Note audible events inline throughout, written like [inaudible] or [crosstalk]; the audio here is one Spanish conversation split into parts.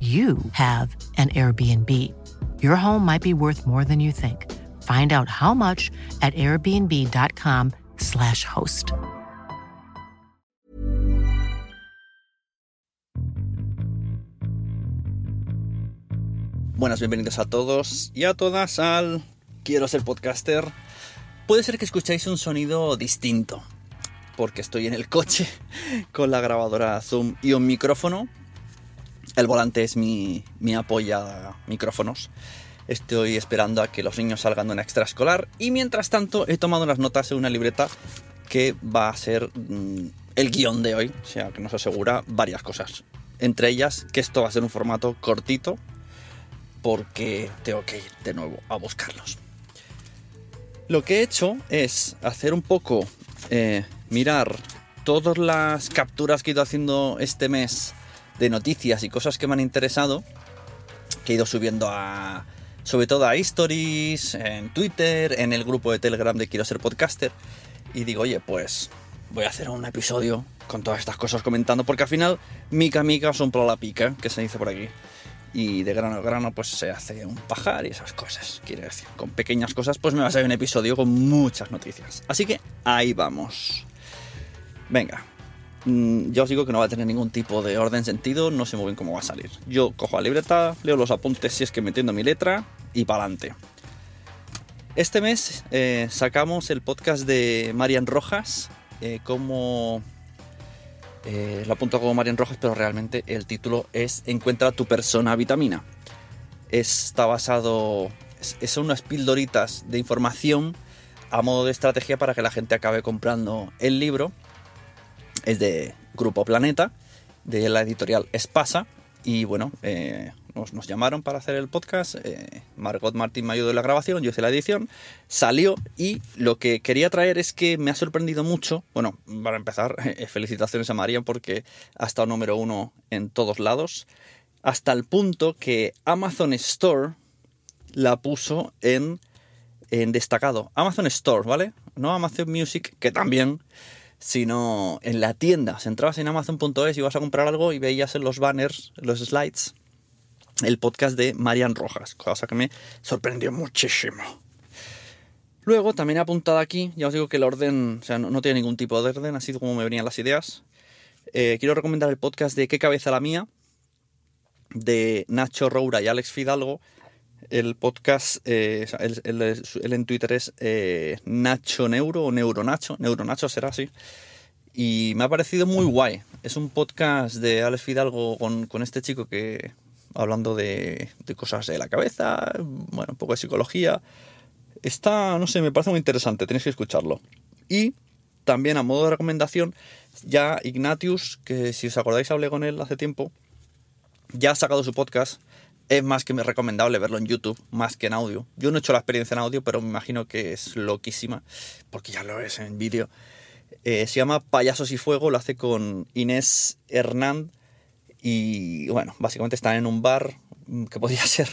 you have an Airbnb. Your home might be worth more than you think. Find out how much at airbnb.com/slash host. Buenas, bienvenidos a todos y a todas al Quiero ser podcaster. Puede ser que escuchéis un sonido distinto, porque estoy en el coche [laughs] con la grabadora Zoom y un micrófono. El volante es mi, mi apoya micrófonos. Estoy esperando a que los niños salgan de una extraescolar y mientras tanto he tomado unas notas en una libreta que va a ser mm, el guion de hoy, o sea que nos asegura varias cosas. Entre ellas que esto va a ser un formato cortito porque tengo que ir de nuevo a buscarlos. Lo que he hecho es hacer un poco, eh, mirar todas las capturas que he ido haciendo este mes de noticias y cosas que me han interesado, que he ido subiendo a, sobre todo a stories, en Twitter, en el grupo de Telegram de Quiero ser podcaster, y digo, oye, pues voy a hacer un episodio con todas estas cosas comentando, porque al final, mica mica son pro la pica, que se dice por aquí. Y de grano a grano, pues se hace un pajar y esas cosas. Quiere decir, con pequeñas cosas, pues me va a salir un episodio con muchas noticias. Así que ahí vamos. Venga, Mm, ya os digo que no va a tener ningún tipo de orden sentido, no sé muy bien cómo va a salir. Yo cojo la libreta, leo los apuntes si es que metiendo mi letra y para adelante. Este mes eh, sacamos el podcast de Marian Rojas, eh, como... Eh, lo apunto como Marian Rojas, pero realmente el título es Encuentra tu persona vitamina. Está basado... Son unas pildoritas de información a modo de estrategia para que la gente acabe comprando el libro es de Grupo Planeta, de la editorial Espasa. Y bueno, eh, nos, llamaron para hacer el podcast. Eh, Margot Martín me ayudó en la grabación, yo hice la edición. Salió y lo que quería traer es que me ha sorprendido mucho. Bueno, para empezar, [laughs] eh, felicitaciones a María porque ha estado número uno en todos lados. Hasta el punto que Amazon Store la puso en, en destacado. Amazon Store, ¿vale? No Amazon Music, que también sino en la tienda. Si entrabas en amazon.es y ibas a comprar algo y veías en los banners, en los slides, el podcast de Marian Rojas, cosa que me sorprendió muchísimo. Luego también he apuntado aquí, ya os digo que el orden, o sea, no, tiene ningún tipo de orden, así como me venían las ideas. Eh, quiero recomendar el podcast de ¿Qué cabeza la mía? de Nacho Roura y Alex Fidalgo. El podcast, eh, él, en Twitter es eh, Nacho Neuro o Neuro Nacho, Neuro Nacho será así. Y me ha parecido muy guay. Es un podcast de Alex Fidalgo con, con este chico que, hablando de, de, cosas de la cabeza, bueno, un poco de psicología. Está, no sé, me parece muy interesante, tenéis que escucharlo. Y también a modo de recomendación, ya Ignatius, que si os acordáis hablé con él hace tiempo, ya ha sacado su podcast. Es más que recomendable verlo en YouTube, más que en audio. Yo no he hecho la experiencia en audio, pero me imagino que es loquísima, porque ya lo es en vídeo. Eh, se llama Payasos y Fuego, lo hace con Inés Hernán. Y bueno, básicamente están en un bar, mm, que podría [laughs] ser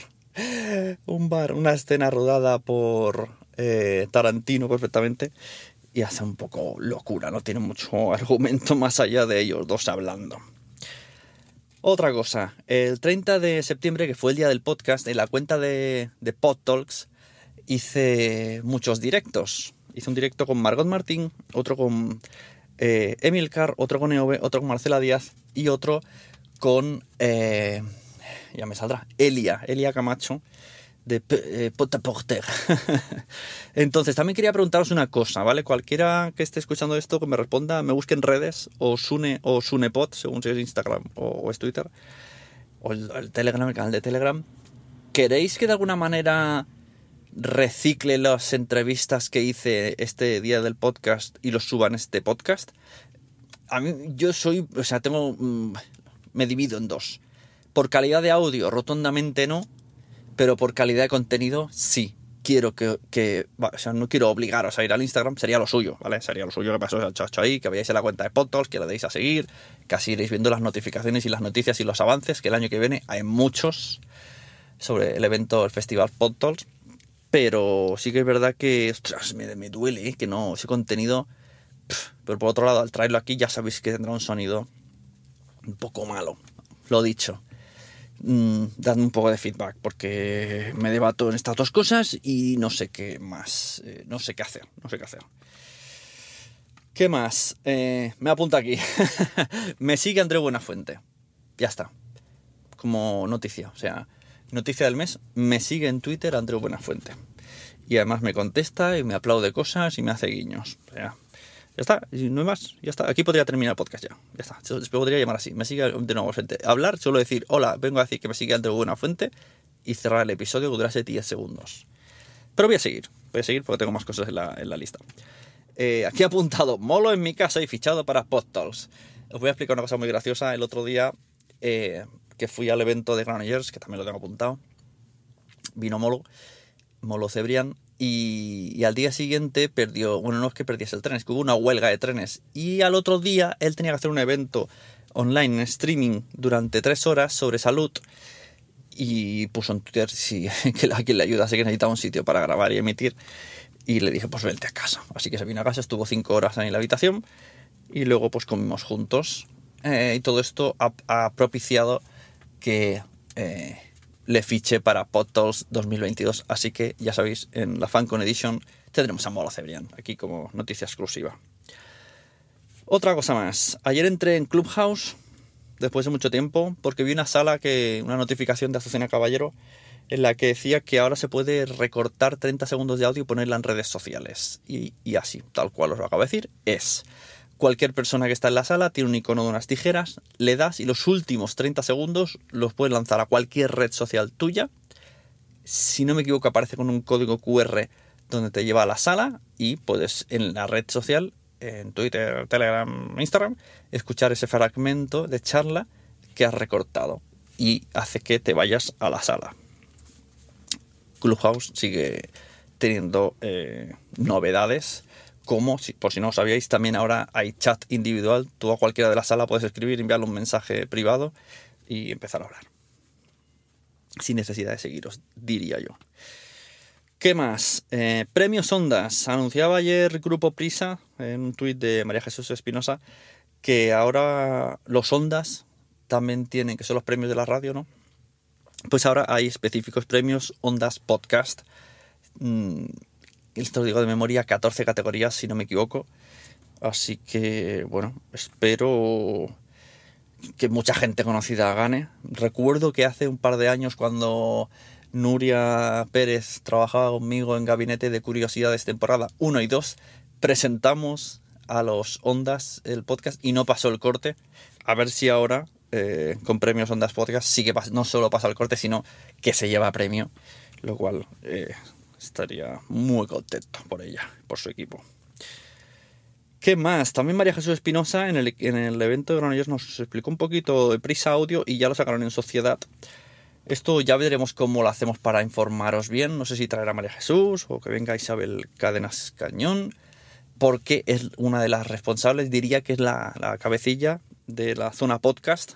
un bar, una escena rodada por eh, Tarantino perfectamente. Y hace un poco locura, no tiene mucho [laughs] argumento más allá de ellos dos hablando. Otra cosa, el 30 de septiembre, que fue el día del podcast, en la cuenta de, de Pod Talks hice muchos directos. Hice un directo con Margot Martín, otro con eh, Emil Carr, otro con EOB, otro con Marcela Díaz y otro con. Eh, ya me saldrá. Elia, Elia Camacho, de eh, Porter. [laughs] Entonces, también quería preguntaros una cosa, ¿vale? Cualquiera que esté escuchando esto, que me responda, me busque en redes, o Sune, o Sunepot, según si es Instagram o, es Twitter, o el, Telegram, el canal de Telegram. ¿Queréis que de alguna manera recicle las entrevistas que hice este día del podcast y los suba en este podcast? A mí, yo soy, o sea, tengo, mm, me divido en dos. Por calidad de audio, rotundamente no, pero por calidad de contenido, sí. Quiero que, o sea, no quiero obligaros a ir al Instagram, sería lo suyo, ¿vale? Sería lo suyo que pasó al chacho ahí, que veáis en la cuenta de Podtalks, que le deis a seguir, que así iréis viendo las notificaciones y las noticias y los avances, que el año que viene hay muchos sobre el evento, el festival Podtalks. Pero sí que es verdad que, ostras, me, me duele, ¿eh? que no, ese contenido. pero por otro lado, al traerlo aquí ya sabéis que tendrá un sonido un poco malo. Lo dicho. Mm, dadme un poco de feedback porque me debato en estas dos cosas y no sé qué más, eh, no sé qué hacer, no sé qué hacer. ¿Qué más? Eh, me apunta aquí. [laughs] me sigue André Buenafuente. Ya está. Como noticia, o sea, noticia del mes, me sigue en Twitter André Buenafuente. Y además me contesta y me aplaude cosas y me hace guiños. O sea, ya está, no hay más, ya está. Aquí podría terminar el podcast ya. Ya está, se podría llamar así. Me sigue de nuevo frente. Hablar, solo decir, hola, vengo a decir que me sigue de Buena Fuente y cerrar el episodio que durase 10 segundos. Pero voy a seguir, voy a seguir porque tengo más cosas en la, en la lista. Eh, aquí apuntado, molo en mi casa y fichado para PodTalks. Os voy a explicar una cosa muy graciosa. El otro día eh, que fui al evento de Granollers, que también lo tengo apuntado, vino Molo, Molo Cebrián, y, al día siguiente perdió, bueno, no es que perdiese el tren, es que hubo una huelga de trenes. Y al otro día él tenía que hacer un evento online en streaming durante tres horas sobre salud. Y puso en Twitter si, [laughs] que a quien le ayudase que necesitaba un sitio para grabar y emitir. Y le dije, pues vente a casa. Así que se vino a casa, estuvo cinco horas en la habitación. Y luego pues comimos juntos. Eh, y todo esto ha, propiciado que... Eh, le fiché para PodTools 2022. Así que ya sabéis, en la FanCon Edition tendremos a Mola Cebrián, aquí como noticia exclusiva. Otra cosa más. Ayer entré en Clubhouse, después de mucho tiempo, porque vi una sala que, una notificación de Azucena Caballero, en la que decía que ahora se puede recortar 30 segundos de audio y ponerla en redes sociales. Y, y así, tal cual os lo acabo de decir, es Cualquier persona que está en la sala tiene un icono de unas tijeras, le das y los últimos 30 segundos los puedes lanzar a cualquier red social tuya. Si no me equivoco, aparece con un código QR donde te lleva a la sala y puedes en la red social, en Twitter, Telegram, Instagram, escuchar ese fragmento de charla que has recortado y hace que te vayas a la sala. Clubhouse sigue teniendo eh, novedades como, por si no lo sabíais, también ahora hay chat individual. Tú a cualquiera de la sala puedes escribir, enviarle un mensaje privado y empezar a hablar. Sin necesidad de seguiros, diría yo. ¿Qué más? Eh, premios Ondas. Anunciaba ayer Grupo Prisa en un tuit de María Jesús Espinosa que ahora los Ondas también tienen, que son los premios de la radio, ¿no? Pues ahora hay específicos premios Ondas Podcast. Mm, esto lo digo de memoria, 14 categorías, si no me equivoco. Así que, bueno, espero que mucha gente conocida gane. Recuerdo que hace un par de años cuando Nuria Pérez trabajaba conmigo en Gabinete de Curiosidades temporada 1 y 2, presentamos a los Ondas el podcast y no pasó el corte. A ver si ahora, eh, con premios Ondas Podcast, sí que no solo pasa el corte, sino que se lleva premio, lo cual eh, estaría muy contento por ella, por su equipo. ¿Qué más? También María Jesús Espinosa en el, en el evento de Granollers nos explicó un poquito de prisa audio y ya lo sacaron en sociedad. Esto ya veremos cómo lo hacemos para informaros bien. No sé si traerá María Jesús o que venga Isabel Cadenas Cañón, porque es una de las responsables, diría que es la, cabecilla de la zona podcast.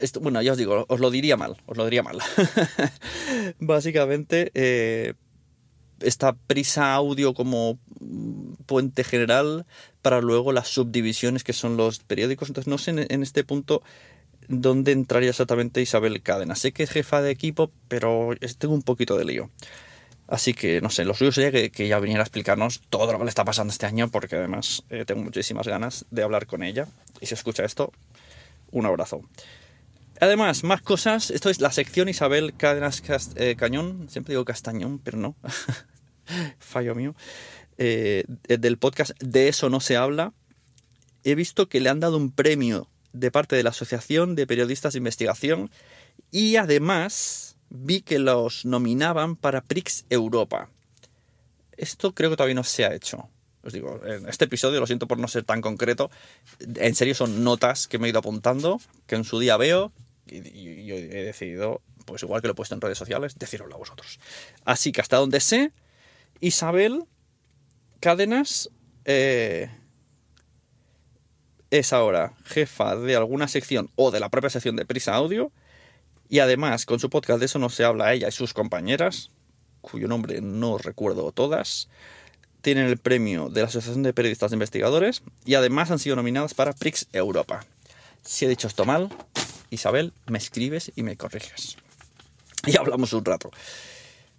Esto, bueno, ya os digo, os lo diría mal, os lo diría mal. [laughs] Básicamente, eh, esta prisa audio como puente general para luego las subdivisiones que son los periódicos. Entonces no sé en, este punto dónde entraría exactamente Isabel Cadena. Sé que es jefa de equipo, pero tengo un poquito de lío. Así que, no sé, lo suyo sería que, que, ya viniera a explicarnos todo lo que le está pasando este año, porque además eh, tengo muchísimas ganas de hablar con ella. Y si escucha esto, un abrazo. Además, más cosas. Esto es la sección Isabel Cadenas eh, Cañón. Siempre digo Castañón, pero no. [laughs] Fallo mío. Eh, del podcast De eso no se habla. He visto que le han dado un premio de parte de la Asociación de Periodistas de Investigación y además vi que los nominaban para Prix Europa. Esto creo que todavía no se ha hecho. Os digo, en este episodio, lo siento por no ser tan concreto, en serio son notas que me he ido apuntando, que en su día veo, y, yo he decidido, pues igual que lo he puesto en redes sociales, deciroslo a vosotros. Así que hasta donde sé, Isabel Cádenas eh, es ahora jefa de alguna sección o de la propia sección de Prisa Audio y además con su podcast de eso no se habla ella y sus compañeras, cuyo nombre no recuerdo todas, tienen el premio de la Asociación de Periodistas Investigadores y además han sido nominadas para Prix Europa. Si he dicho esto mal, Isabel, me escribes y me corriges. Y hablamos un rato.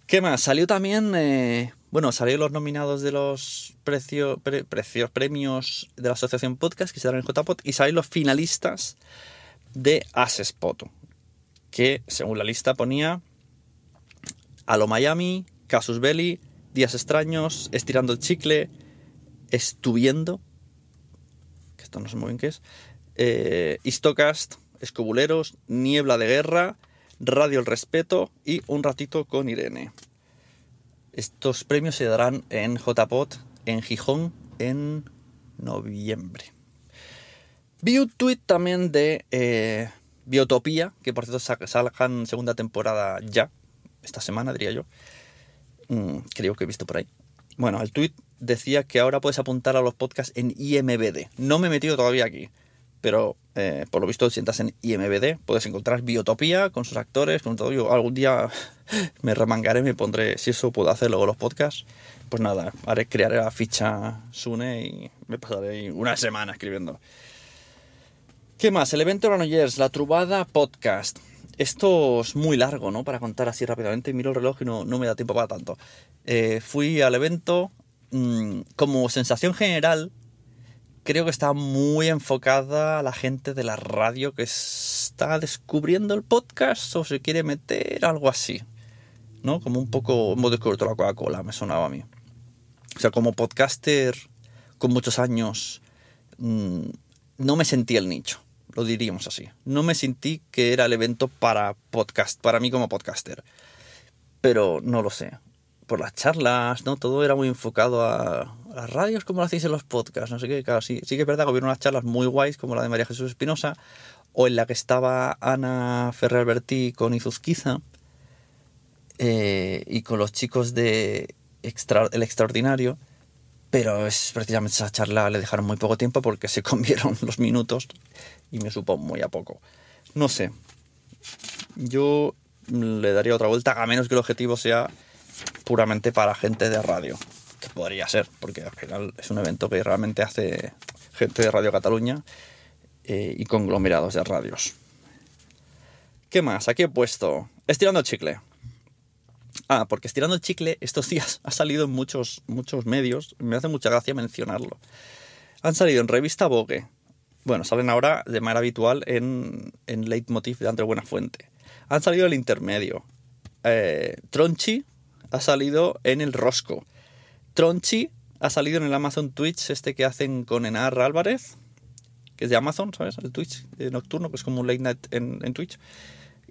¿Qué más? Salió también, eh, bueno, salieron los nominados de los precios, premios de la Asociación Podcast que se dan en JPod y salieron los finalistas de Asespot, que según la lista ponía Alo Miami, Casus Belli, Días Extraños, Estirando el Chicle, Estuviendo, que esto no sé muy bien qué es, eh, Istocast, Escobuleros, Niebla de Guerra, Radio El Respeto y Un Ratito con Irene. Estos premios se darán en JPOT en Gijón en noviembre. Vi un tweet también de eh, Biotopía, que por cierto salgan segunda temporada ya, esta semana diría yo. Mm, creo que he visto por ahí. Bueno, el tweet decía que ahora puedes apuntar a los podcasts en IMBD. No me he metido todavía aquí pero eh, por lo visto si entras en IMBD puedes encontrar Biotopía con sus actores, con todo. Yo algún día [laughs] me remangaré, me pondré, si eso puedo hacer luego los podcasts, pues nada, haré, crearé la ficha Sune y me pasaré una semana escribiendo. ¿Qué más? El evento Granollers, la Trubada Podcast. Esto es muy largo, ¿no? Para contar así rápidamente. Miro el reloj y no, no me da tiempo para tanto. Eh, fui al evento. Mm, como sensación general, creo que está muy enfocada a la gente de la radio que está descubriendo el podcast o se quiere meter, algo así. ¿No? Como un poco hemos descubierto la Coca-Cola, me sonaba a mí. O sea, como podcaster con muchos años, mm, no me sentí el nicho, lo diríamos así. No me sentí que era el evento para podcast, para mí como podcaster. Pero no lo sé por las charlas, ¿no? Todo era muy enfocado a, las radios, como lo hacéis en los podcasts, no sé qué. Claro, sí, que es verdad que hubo unas charlas muy guays, como la de María Jesús Espinosa, o en la que estaba Ana Ferrer Bertí con Izuzquiza, eh, y con los chicos de El Extraordinario, pero es precisamente esa charla le dejaron muy poco tiempo porque se [laughs] comieron los minutos y me supo muy a poco. No sé. Yo le daría otra vuelta, a menos que el objetivo sea puramente para gente de radio, que podría ser, porque al final es un evento que realmente hace gente de Radio Cataluña eh, y conglomerados de radios. ¿Qué más? Aquí he puesto Estirando el chicle. Ah, porque Estirando el chicle estos días ha salido en muchos, muchos medios, me hace mucha gracia mencionarlo. Han salido en revista Vogue, bueno, salen ahora de manera habitual en, en Leitmotiv de André Buenafuente. Han salido el intermedio. Eh, Tronchi ha salido en el Rosco. Tronchi ha salido en el Amazon Twitch, este que hacen con Enar Álvarez, que es de Amazon, ¿sabes? El Twitch nocturno, que es como un late night en, Twitch.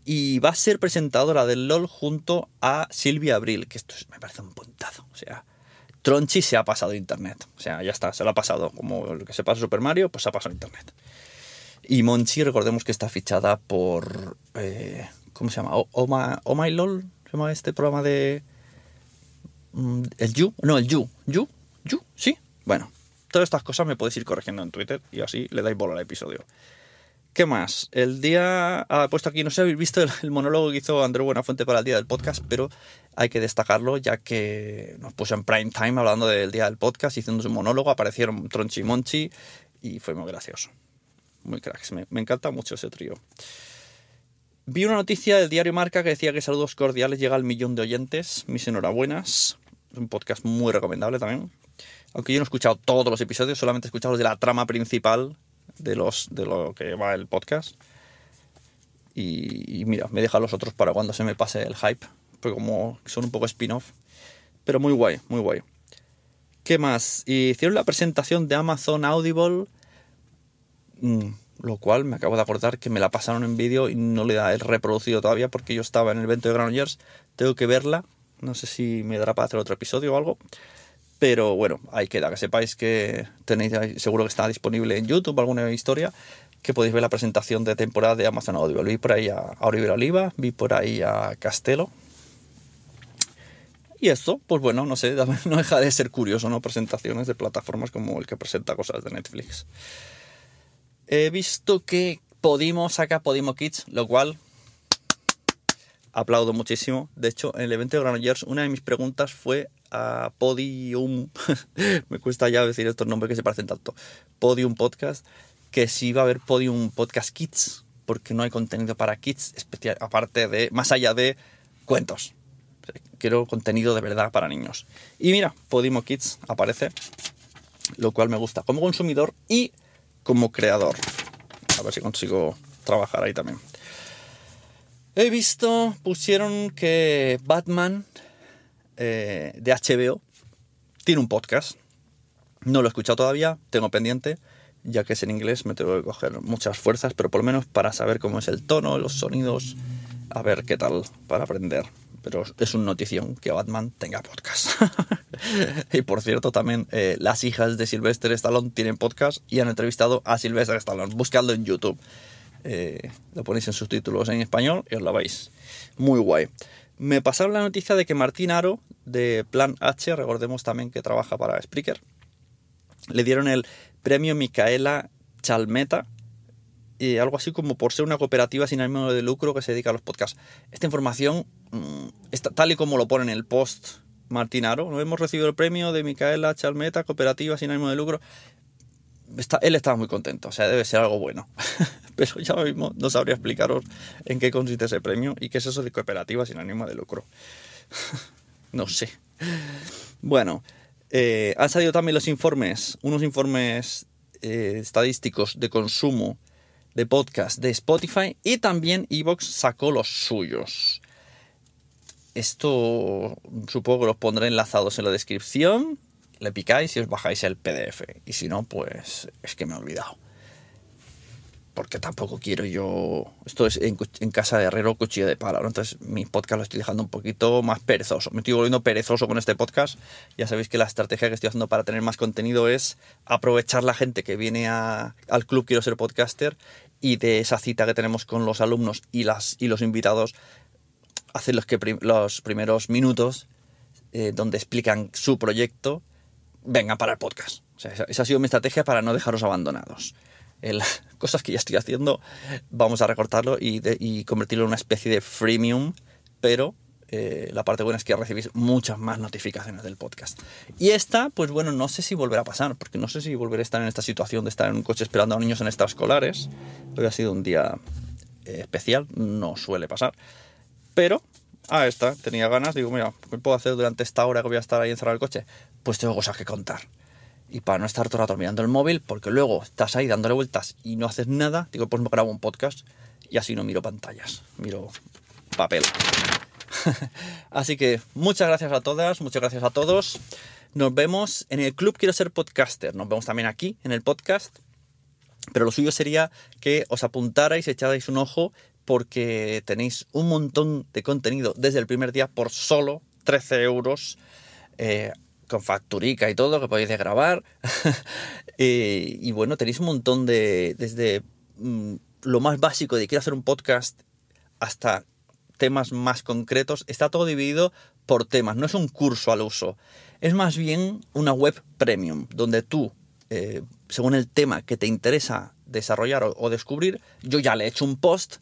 Y va a ser presentadora del LOL junto a Silvia Abril, que esto me parece un puntazo. O sea, Tronchi se ha pasado internet. O sea, ya está, se lo ha pasado. Como lo que se pasa Super Mario, pues se ha pasado internet. Y Monchi, recordemos que está fichada por. Eh, ¿Cómo se llama? ¿O, My LOL? ¿Se llama este programa de. Mm, ¿El You? No, el You. ¿You? ¿You? ¿Sí? Bueno, todas estas cosas me podéis ir corrigiendo en Twitter y así le dais bola al episodio. ¿Qué más? El día. Ha puesto aquí, no sé si habéis visto el, monólogo que hizo Andrés Buenafuente para el día del podcast, pero hay que destacarlo ya que nos puso en prime time hablando del día del podcast, haciendo un monólogo. Aparecieron Tronchi y Monchi y fue muy gracioso. Muy cracks. Me encanta mucho ese trío. Vi una noticia del diario Marca que decía que Saludos Cordiales llega al millón de oyentes. Mis enhorabuenas. Es un podcast muy recomendable también. Aunque yo no he escuchado todos los episodios, solamente he escuchado los de la trama principal de, los, de lo que va el podcast. Y, mira, me deja los otros para cuando se me pase el hype, porque como son un poco spin-off. Pero muy guay, muy guay. ¿Qué más? Hicieron la presentación de Amazon Audible, mm, lo cual me acabo de acordar que me la pasaron en vídeo y no le da el reproducido todavía porque yo estaba en el evento de Granollers. Tengo que verla, no sé si me dará para hacer otro episodio o algo. Pero bueno, ahí queda, que sepáis que tenéis, seguro que está disponible en YouTube alguna historia, que podéis ver la presentación de temporada de Amazon Audible. Vi por ahí a, Oliver Oliva, vi por ahí a Castelo. Y esto, pues bueno, no sé, [laughs] no deja de ser curioso, ¿no? Presentaciones de plataformas como el que presenta cosas de Netflix. He visto que Podimo saca Podimo Kids, lo cual aplaudo muchísimo. De hecho, en el evento de Granollers, una de mis preguntas fue a Podium, [laughs] me cuesta ya decir estos nombres que se parecen tanto, Podium Podcast, que si va a haber Podium Podcast Kids, porque no hay contenido para kids, especial, aparte de, más allá de cuentos. Quiero contenido de verdad para niños. Y mira, Podimo Kids aparece, lo cual me gusta como consumidor y como creador. A ver si consigo trabajar ahí también. He visto, pusieron que Batman eh, de HBO tiene un podcast. No lo he escuchado todavía, tengo pendiente, ya que es en inglés, me tengo que coger muchas fuerzas, pero por lo menos para saber cómo es el tono, los sonidos, a ver qué tal para aprender. Pero es una notición que Batman tenga podcast. [laughs] y por cierto, también eh, las hijas de Sylvester Stallone tienen podcast y han entrevistado a Sylvester Stallone. Buscadlo en YouTube. Eh, lo ponéis en subtítulos en español y os lo veis. Muy guay. Me pasaron la noticia de que Martín Aro, de Plan H, recordemos también que trabaja para Spreaker, le dieron el premio Micaela Chalmeta, y algo así como por ser una cooperativa sin ánimo de lucro que se dedica a los podcasts. Esta información, está, tal y como lo pone en el post Martín Aro, no hemos recibido el premio de Micaela Chalmeta, cooperativa sin ánimo de lucro él estaba muy contento, o sea, debe ser algo bueno. [laughs] Pero ya mismo no sabría explicaros en qué consiste ese premio y qué es eso de cooperativa sin ánimo de lucro. [laughs] no sé. Bueno, eh, han salido también los informes, unos informes eh, estadísticos de consumo de podcast de Spotify y también Evox sacó los suyos. Esto supongo que los pondré enlazados en la descripción le picáis y os bajáis el PDF. Y si no, pues es que me he olvidado. Porque tampoco quiero yo. Esto es en, casa de herrero, cuchillo de palo. Entonces, mi podcast lo estoy dejando un poquito más perezoso. Me estoy volviendo perezoso con este podcast. Ya sabéis que la estrategia que estoy haciendo para tener más contenido es aprovechar la gente que viene al club Quiero ser podcaster y de esa cita que tenemos con los alumnos y, las, y los invitados, hacer los, que los primeros minutos eh, donde explican su proyecto vengan para el podcast. esa ha sido mi estrategia para no dejaros abandonados. Las [laughs] cosas que ya estoy haciendo, vamos a recortarlo y, convertirlo en una especie de freemium, pero eh, la parte buena es que recibís muchas más notificaciones del podcast. Y esta, pues bueno, no sé si volverá a pasar, porque no sé si volveré a estar en esta situación de estar en un coche esperando a niños en extraescolares. Hoy ha sido un día eh, especial, no suele pasar. Pero a esta tenía ganas, digo, mira, ¿qué puedo hacer durante esta hora que voy a estar ahí encerrado el coche? pues tengo cosas que contar. Y para no estar todo el rato mirando el móvil, porque luego estás ahí dándole vueltas y no haces nada, digo, pues me grabo un podcast y así no miro pantallas, miro papel. [laughs] así que muchas gracias a todas, muchas gracias a todos. Nos vemos en el club Quiero ser podcaster. Nos vemos también aquí en el podcast. Pero lo suyo sería que os apuntarais, echarais un ojo, porque tenéis un montón de contenido desde el primer día por solo 13 euros. Eh, con facturica y todo que podéis grabar. [laughs] Eh, y bueno, tenéis un montón de. desde mm, lo más básico de quiero hacer un podcast hasta temas más concretos. Está todo dividido por temas, no es un curso al uso. Es más bien una web premium, donde tú, eh, según el tema que te interesa desarrollar o, descubrir, yo ya le he hecho un post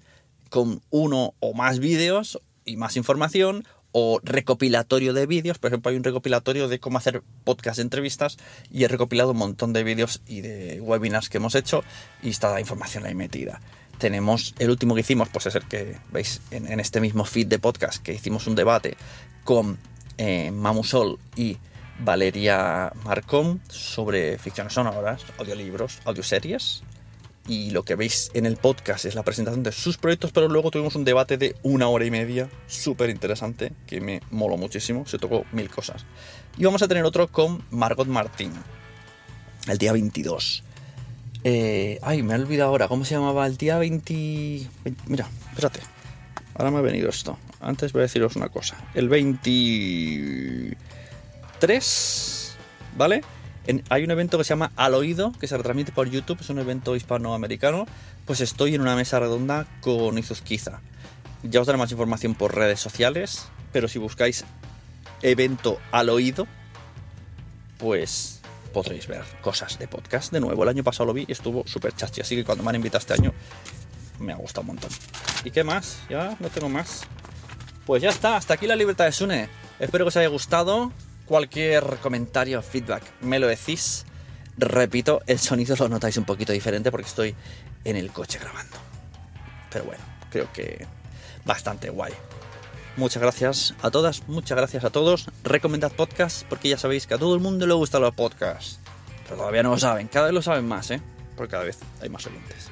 con uno o más vídeos y más información o recopilatorio de vídeos. Por ejemplo, hay un recopilatorio de cómo hacer podcast de entrevistas y he recopilado un montón de vídeos y de webinars que hemos hecho y está la información ahí metida. Tenemos el último que hicimos, pues es el que veis en, este mismo feed de podcast, que hicimos un debate con eh, Mamusol y Valeria Marcón sobre ficciones sonoras, audiolibros, audioseries. Y lo que veis en el podcast es la presentación de sus proyectos, pero luego tuvimos un debate de una hora y media, súper interesante, que me moló muchísimo, se tocó mil cosas. Y vamos a tener otro con Margot Martín, el día 22. Eh, ay, me he olvidado ahora, ¿cómo se llamaba? El día 20... Mira, espérate, ahora me ha venido esto. Antes voy a deciros una cosa. El 23, ¿vale? Hay un evento que se llama Al Oído, que se retransmite por YouTube, es un evento hispanoamericano. Pues estoy en una mesa redonda con Izuzquiza. Ya os daré más información por redes sociales, pero si buscáis evento al oído, pues podréis ver cosas de podcast. De nuevo, el año pasado lo vi y estuvo súper chachi, así que cuando me han invitado este año me ha gustado un montón. ¿Y qué más? Ya no tengo más. Pues ya está, hasta aquí la libertad de Sune. Espero que os haya gustado. Cualquier comentario, feedback, me lo decís. Repito, el sonido lo notáis un poquito diferente porque estoy en el coche grabando. Pero bueno, creo que bastante guay. Muchas gracias a todas, muchas gracias a todos. Recomendad podcast porque ya sabéis que a todo el mundo le gustan los podcasts. Pero todavía no lo saben, cada vez lo saben más, ¿eh? Porque cada vez hay más oyentes.